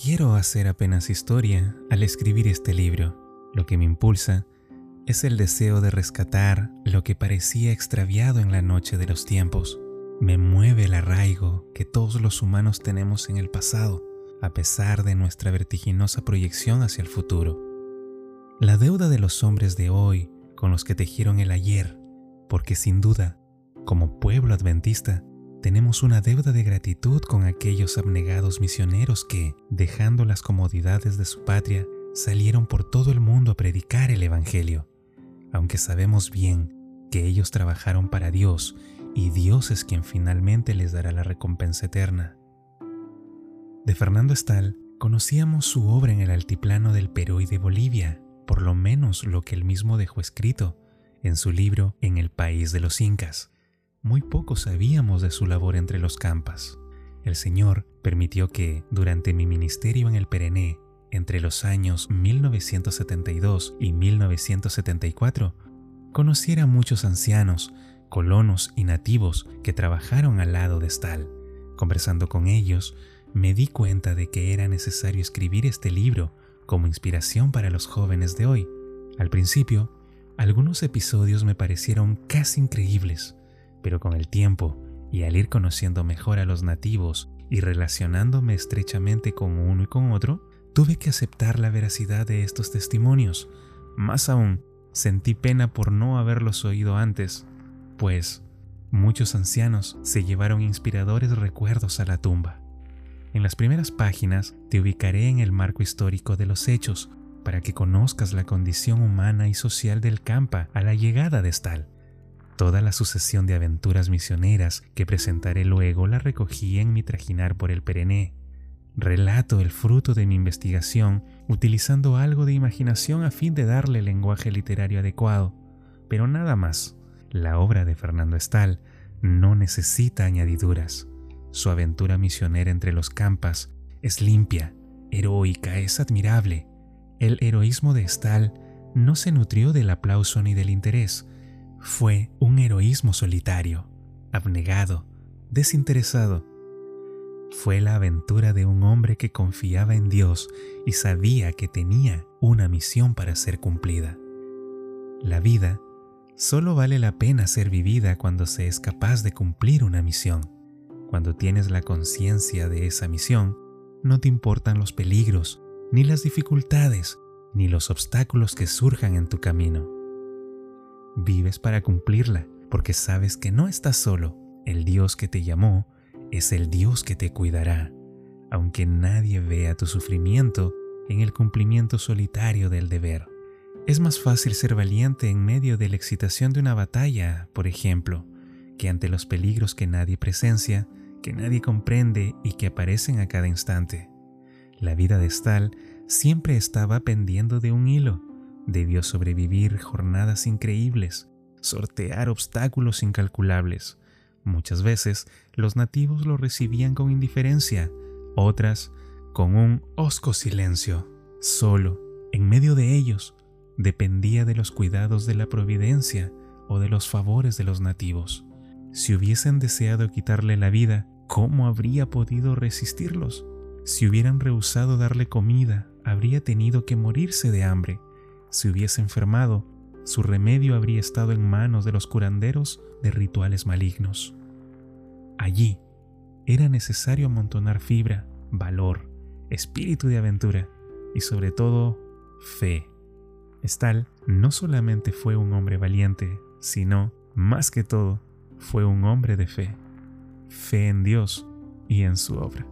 quiero hacer apenas historia al escribir este libro. Lo que me impulsa es el deseo de rescatar lo que parecía extraviado en la noche de los tiempos. Me mueve el arraigo que todos los humanos tenemos en el pasado, a pesar de nuestra vertiginosa proyección hacia el futuro. La deuda de los hombres de hoy con los que tejieron el ayer, porque sin duda, como pueblo adventista, tenemos una deuda de gratitud con aquellos abnegados misioneros que, dejando las comodidades de su patria, salieron por todo el mundo a predicar el Evangelio, aunque sabemos bien que ellos trabajaron para Dios y Dios es quien finalmente les dará la recompensa eterna. De Fernando Estal conocíamos su obra en el altiplano del Perú y de Bolivia, por lo menos lo que él mismo dejó escrito en su libro En el país de los Incas muy poco sabíamos de su labor entre los campas. El Señor permitió que, durante mi ministerio en el Perené, entre los años 1972 y 1974, conociera a muchos ancianos, colonos y nativos que trabajaron al lado de Stal. Conversando con ellos, me di cuenta de que era necesario escribir este libro como inspiración para los jóvenes de hoy. Al principio, algunos episodios me parecieron casi increíbles, pero con el tiempo y al ir conociendo mejor a los nativos y relacionándome estrechamente con uno y con otro, tuve que aceptar la veracidad de estos testimonios. Más aún, sentí pena por no haberlos oído antes, pues muchos ancianos se llevaron inspiradores recuerdos a la tumba. En las primeras páginas te ubicaré en el marco histórico de los hechos para que conozcas la condición humana y social del campa a la llegada de Stal Toda la sucesión de aventuras misioneras que presentaré luego la recogí en mi trajinar por el Perené. Relato el fruto de mi investigación utilizando algo de imaginación a fin de darle lenguaje literario adecuado, pero nada más. La obra de Fernando Estal no necesita añadiduras. Su aventura misionera entre los campas es limpia, heroica, es admirable. El heroísmo de Estal no se nutrió del aplauso ni del interés, fue un heroísmo solitario, abnegado, desinteresado. Fue la aventura de un hombre que confiaba en Dios y sabía que tenía una misión para ser cumplida. La vida solo vale la pena ser vivida cuando se es capaz de cumplir una misión. Cuando tienes la conciencia de esa misión, no te importan los peligros, ni las dificultades, ni los obstáculos que surjan en tu camino. Vives para cumplirla, porque sabes que no estás solo. El Dios que te llamó es el Dios que te cuidará, aunque nadie vea tu sufrimiento en el cumplimiento solitario del deber. Es más fácil ser valiente en medio de la excitación de una batalla, por ejemplo, que ante los peligros que nadie presencia, que nadie comprende y que aparecen a cada instante. La vida de Stal siempre estaba pendiendo de un hilo, Debió sobrevivir jornadas increíbles, sortear obstáculos incalculables. Muchas veces los nativos lo recibían con indiferencia, otras con un hosco silencio. Solo, en medio de ellos, dependía de los cuidados de la providencia o de los favores de los nativos. Si hubiesen deseado quitarle la vida, ¿cómo habría podido resistirlos? Si hubieran rehusado darle comida, habría tenido que morirse de hambre. Si hubiese enfermado, su remedio habría estado en manos de los curanderos de rituales malignos. Allí era necesario amontonar fibra, valor, espíritu de aventura y sobre todo fe. Estal no solamente fue un hombre valiente, sino, más que todo, fue un hombre de fe. Fe en Dios y en su obra.